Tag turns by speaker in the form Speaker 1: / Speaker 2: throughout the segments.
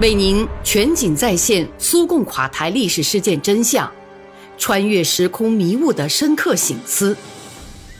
Speaker 1: 为您全景再现苏共垮台历史事件真相，穿越时空迷雾的深刻醒思，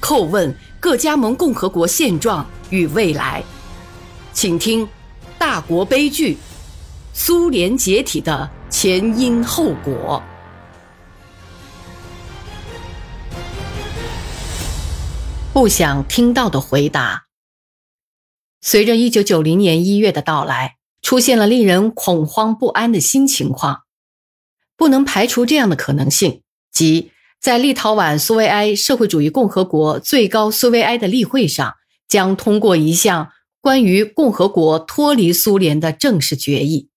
Speaker 1: 叩问各加盟共和国现状与未来。请听《大国悲剧：苏联解体的前因后果》。不想听到的回答。随着一九九零年一月的到来。出现了令人恐慌不安的新情况，不能排除这样的可能性，即在立陶宛苏维埃社会主义共和国最高苏维埃的例会上，将通过一项关于共和国脱离苏联的正式决议。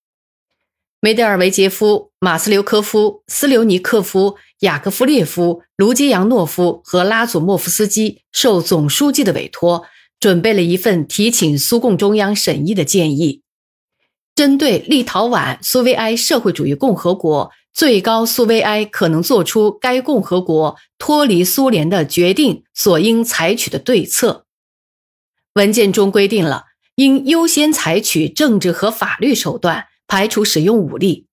Speaker 1: 梅德尔维杰夫、马斯留科夫、斯留尼克夫、雅各夫列夫、卢基扬诺夫和拉祖莫夫斯基受总书记的委托，准备了一份提请苏共中央审议的建议。针对立陶宛苏维埃社会主义共和国最高苏维埃可能做出该共和国脱离苏联的决定所应采取的对策，文件中规定了应优先采取政治和法律手段，排除使用武力。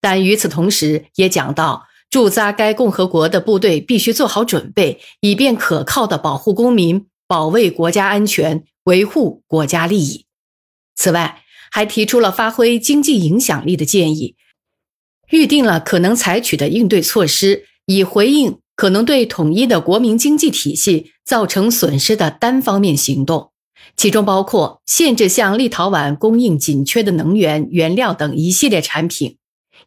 Speaker 1: 但与此同时，也讲到驻扎该共和国的部队必须做好准备，以便可靠地保护公民、保卫国家安全、维护国家利益。此外，还提出了发挥经济影响力的建议，预定了可能采取的应对措施，以回应可能对统一的国民经济体系造成损失的单方面行动，其中包括限制向立陶宛供应紧缺的能源、原料等一系列产品，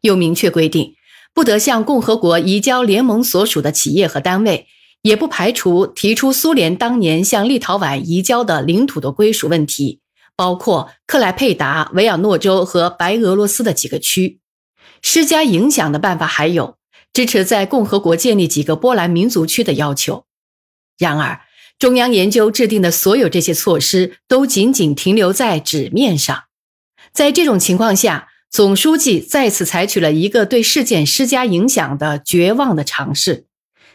Speaker 1: 又明确规定不得向共和国移交联盟所属的企业和单位，也不排除提出苏联当年向立陶宛移交的领土的归属问题。包括克莱佩达、维尔诺州和白俄罗斯的几个区，施加影响的办法还有支持在共和国建立几个波兰民族区的要求。然而，中央研究制定的所有这些措施都仅仅停留在纸面上。在这种情况下，总书记再次采取了一个对事件施加影响的绝望的尝试。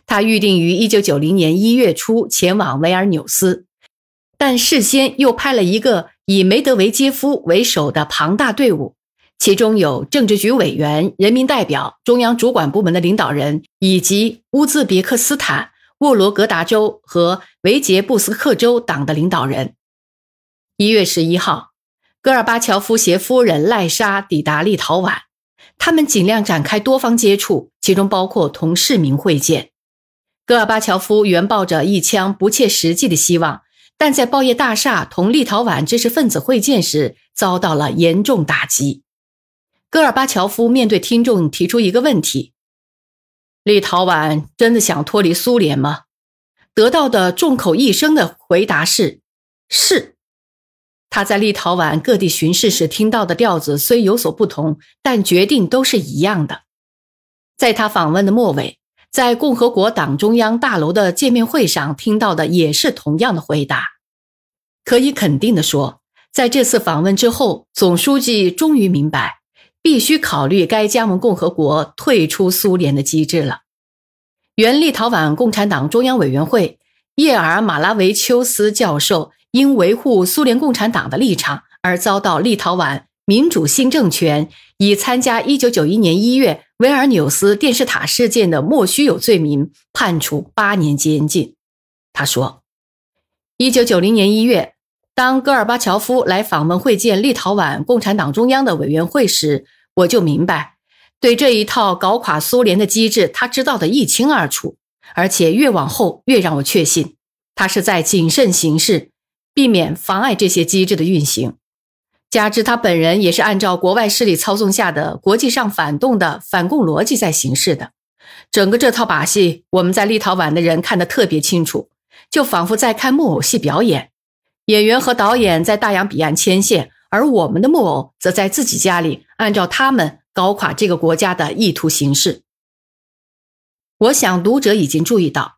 Speaker 1: 他预定于一九九零年一月初前往维尔纽斯，但事先又派了一个。以梅德韦杰夫为首的庞大队伍，其中有政治局委员、人民代表、中央主管部门的领导人，以及乌兹别克斯坦、沃罗格达州和维捷布斯克州党的领导人。一月十一号，戈尔巴乔夫携夫人赖莎抵达立陶宛，他们尽量展开多方接触，其中包括同市民会见。戈尔巴乔夫原抱着一腔不切实际的希望。但在报业大厦同立陶宛知识分子会见时，遭到了严重打击。戈尔巴乔夫面对听众提出一个问题：“立陶宛真的想脱离苏联吗？”得到的众口一声的回答是：“是。”他在立陶宛各地巡视时听到的调子虽有所不同，但决定都是一样的。在他访问的末尾。在共和国党中央大楼的见面会上听到的也是同样的回答。可以肯定地说，在这次访问之后，总书记终于明白，必须考虑该加盟共和国退出苏联的机制了。原立陶宛共产党中央委员会叶尔马拉维丘斯教授因维护苏联共产党的立场而遭到立陶宛民主新政权以参加1991年1月。维尔纽斯电视塔事件的莫须有罪名，判处八年监禁。他说：“一九九零年一月，当戈尔巴乔夫来访问会见立陶宛共产党中央的委员会时，我就明白，对这一套搞垮苏联的机制，他知道的一清二楚。而且越往后，越让我确信，他是在谨慎行事，避免妨碍这些机制的运行。”加之他本人也是按照国外势力操纵下的国际上反动的反共逻辑在行事的，整个这套把戏，我们在立陶宛的人看得特别清楚，就仿佛在看木偶戏表演，演员和导演在大洋彼岸牵线，而我们的木偶则在自己家里按照他们搞垮这个国家的意图行事。我想读者已经注意到，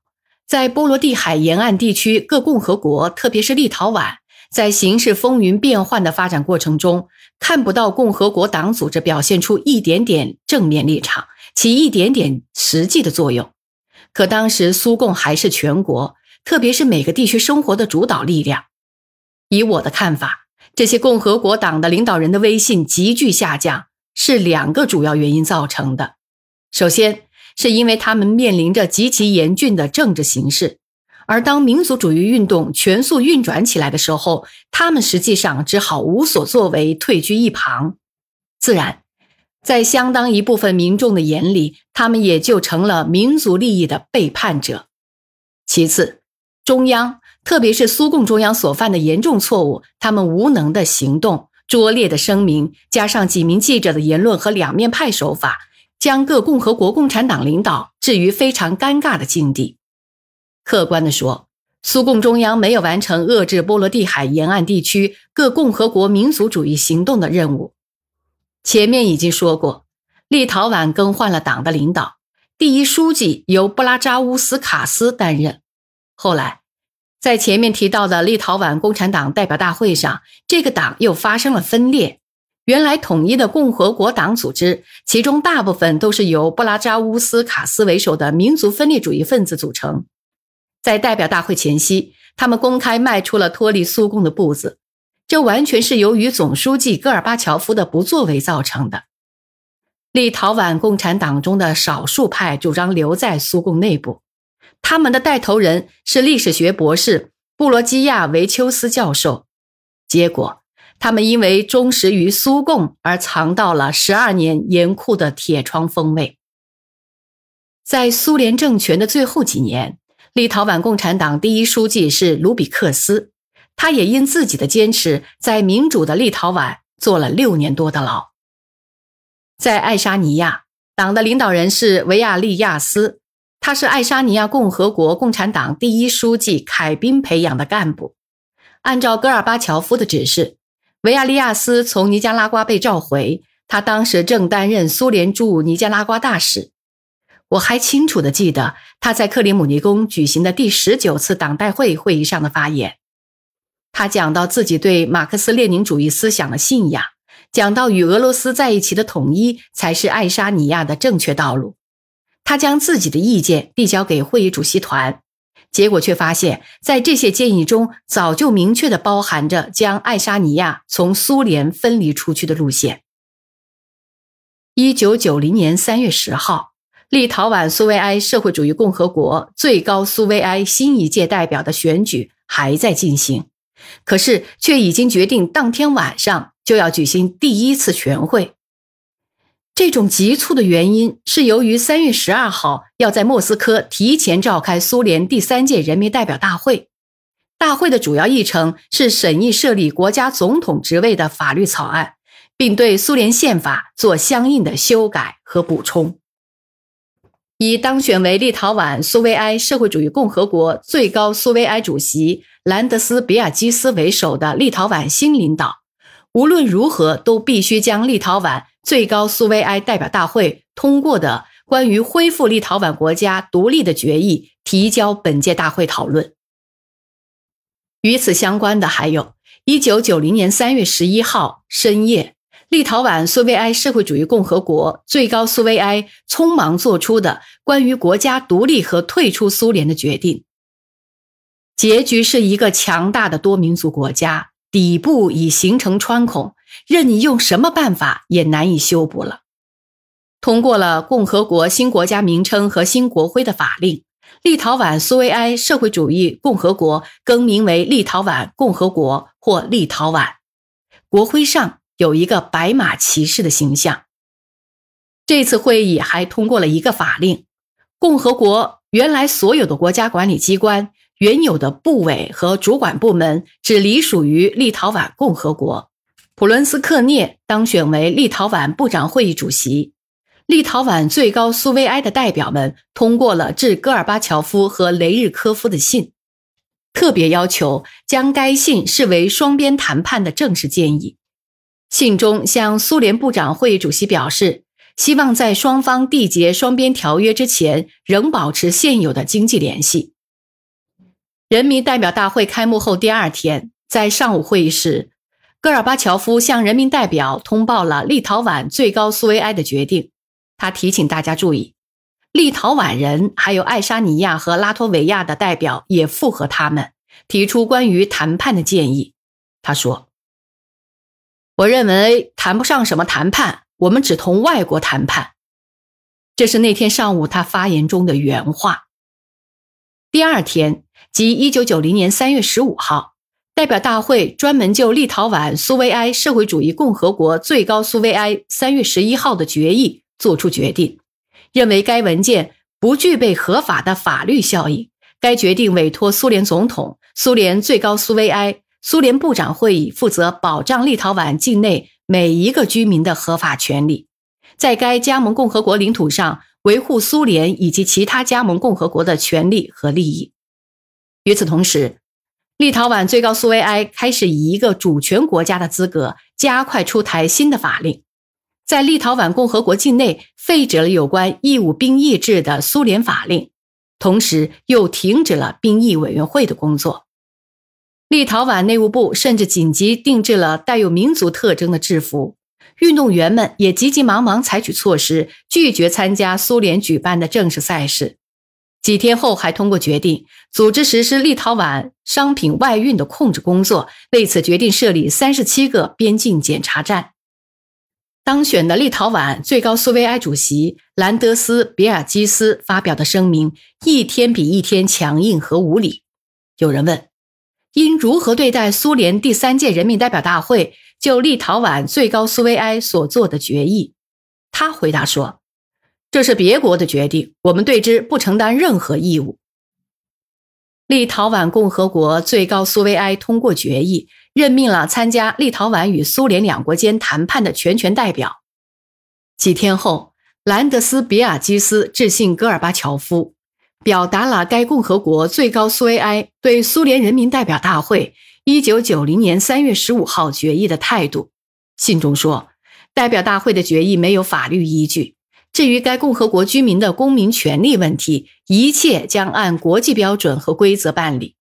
Speaker 1: 在波罗的海沿岸地区各共和国，特别是立陶宛。在形势风云变幻的发展过程中，看不到共和国党组织表现出一点点正面立场，起一点点实际的作用。可当时苏共还是全国，特别是每个地区生活的主导力量。以我的看法，这些共和国党的领导人的威信急剧下降，是两个主要原因造成的。首先，是因为他们面临着极其严峻的政治形势，而当民族主义运动全速运转起来的时候，他们实际上只好无所作为，退居一旁。自然，在相当一部分民众的眼里，他们也就成了民族利益的背叛者。其次，中央。特别是苏共中央所犯的严重错误，他们无能的行动、拙劣的声明，加上几名记者的言论和两面派手法，将各共和国共产党领导置于非常尴尬的境地。客观地说，苏共中央没有完成遏制波罗的海沿岸地区各共和国民族主义行动的任务。前面已经说过，立陶宛更换了党的领导，第一书记由布拉扎乌斯卡斯担任，后来。在前面提到的立陶宛共产党代表大会上，这个党又发生了分裂。原来统一的共和国党组织，其中大部分都是由布拉扎乌斯卡斯为首的民族分裂主义分子组成。在代表大会前夕，他们公开迈出了脱离苏共的步子，这完全是由于总书记戈尔巴乔夫的不作为造成的。立陶宛共产党中的少数派主张留在苏共内部。他们的带头人是历史学博士布罗基亚维丘斯教授，结果他们因为忠实于苏共而尝到了十二年严酷的铁窗风味。在苏联政权的最后几年，立陶宛共产党第一书记是卢比克斯，他也因自己的坚持，在民主的立陶宛坐了六年多的牢。在爱沙尼亚，党的领导人是维亚利亚斯。他是爱沙尼亚共和国共产党第一书记凯宾培养的干部。按照戈尔巴乔夫的指示，维亚利亚斯从尼加拉瓜被召回。他当时正担任苏联驻尼加拉瓜大使。我还清楚地记得他在克里姆林宫举行的第十九次党代会会议上的发言。他讲到自己对马克思列宁主义思想的信仰，讲到与俄罗斯在一起的统一才是爱沙尼亚的正确道路。他将自己的意见递交给会议主席团，结果却发现，在这些建议中早就明确的包含着将爱沙尼亚从苏联分离出去的路线。一九九零年三月十号，立陶宛苏维埃社会主义共和国最高苏维埃新一届代表的选举还在进行，可是却已经决定当天晚上就要举行第一次全会。这种急促的原因是由于三月十二号要在莫斯科提前召开苏联第三届人民代表大会，大会的主要议程是审议设立国家总统职位的法律草案，并对苏联宪法做相应的修改和补充。以当选为立陶宛苏维埃社会主义共和国最高苏维埃主席兰德斯比亚基斯为首的立陶宛新领导，无论如何都必须将立陶宛。最高苏维埃代表大会通过的关于恢复立陶宛国家独立的决议提交本届大会讨论。与此相关的还有1990年3月11号深夜，立陶宛苏维埃社会主义共和国最高苏维埃匆忙做出的关于国家独立和退出苏联的决定。结局是一个强大的多民族国家，底部已形成穿孔。任你用什么办法也难以修补了。通过了共和国新国家名称和新国徽的法令，立陶宛苏维埃社会主义共和国更名为立陶宛共和国或立陶宛。国徽上有一个白马骑士的形象。这次会议还通过了一个法令：共和国原来所有的国家管理机关、原有的部委和主管部门只隶属于立陶宛共和国。普伦斯克涅当选为立陶宛部长会议主席。立陶宛最高苏维埃的代表们通过了致戈尔巴乔夫和雷日科夫的信，特别要求将该信视为双边谈判的正式建议。信中向苏联部长会议主席表示，希望在双方缔结双边条约之前，仍保持现有的经济联系。人民代表大会开幕后第二天，在上午会议时。戈尔巴乔夫向人民代表通报了立陶宛最高苏维埃的决定。他提醒大家注意，立陶宛人还有爱沙尼亚和拉脱维亚的代表也附和他们，提出关于谈判的建议。他说：“我认为谈不上什么谈判，我们只同外国谈判。这是那天上午他发言中的原话。第二天，即一九九零年三月十五号，代表大会专门就立陶宛苏维埃社会主义共和国最高苏维埃三月十一号的决议作出决定，认为该文件不具备合法的法律效应。该决定委托苏联总统、苏联最高苏维埃、苏联部长会议负责保障立陶宛境内每一个居民的合法权利，在该加盟共和国领土上。维护苏联以及其他加盟共和国的权利和利益。与此同时，立陶宛最高苏维埃开始以一个主权国家的资格，加快出台新的法令，在立陶宛共和国境内废止了有关义务兵役制的苏联法令，同时又停止了兵役委员会的工作。立陶宛内务部甚至紧急定制了带有民族特征的制服。运动员们也急急忙忙采取措施，拒绝参加苏联举办的正式赛事。几天后，还通过决定组织实施立陶宛商品外运的控制工作，为此决定设立三十七个边境检查站。当选的立陶宛最高苏维埃主席兰德斯比尔基斯发表的声明，一天比一天强硬和无理。有人问：应如何对待苏联第三届人民代表大会？就立陶宛最高苏维埃所做的决议，他回答说：“这是别国的决定，我们对之不承担任何义务。”立陶宛共和国最高苏维埃通过决议，任命了参加立陶宛与苏联两国间谈判的全权代表。几天后，兰德斯比亚基斯致信戈尔巴乔夫，表达了该共和国最高苏维埃对苏联人民代表大会。一九九零年三月十五号决议的态度，信中说，代表大会的决议没有法律依据。至于该共和国居民的公民权利问题，一切将按国际标准和规则办理。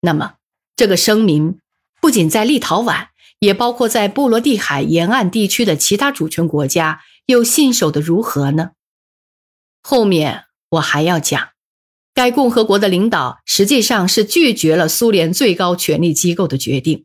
Speaker 1: 那么，这个声明不仅在立陶宛，也包括在波罗的海沿岸地区的其他主权国家，又信守的如何呢？后面我还要讲。该共和国的领导实际上是拒绝了苏联最高权力机构的决定，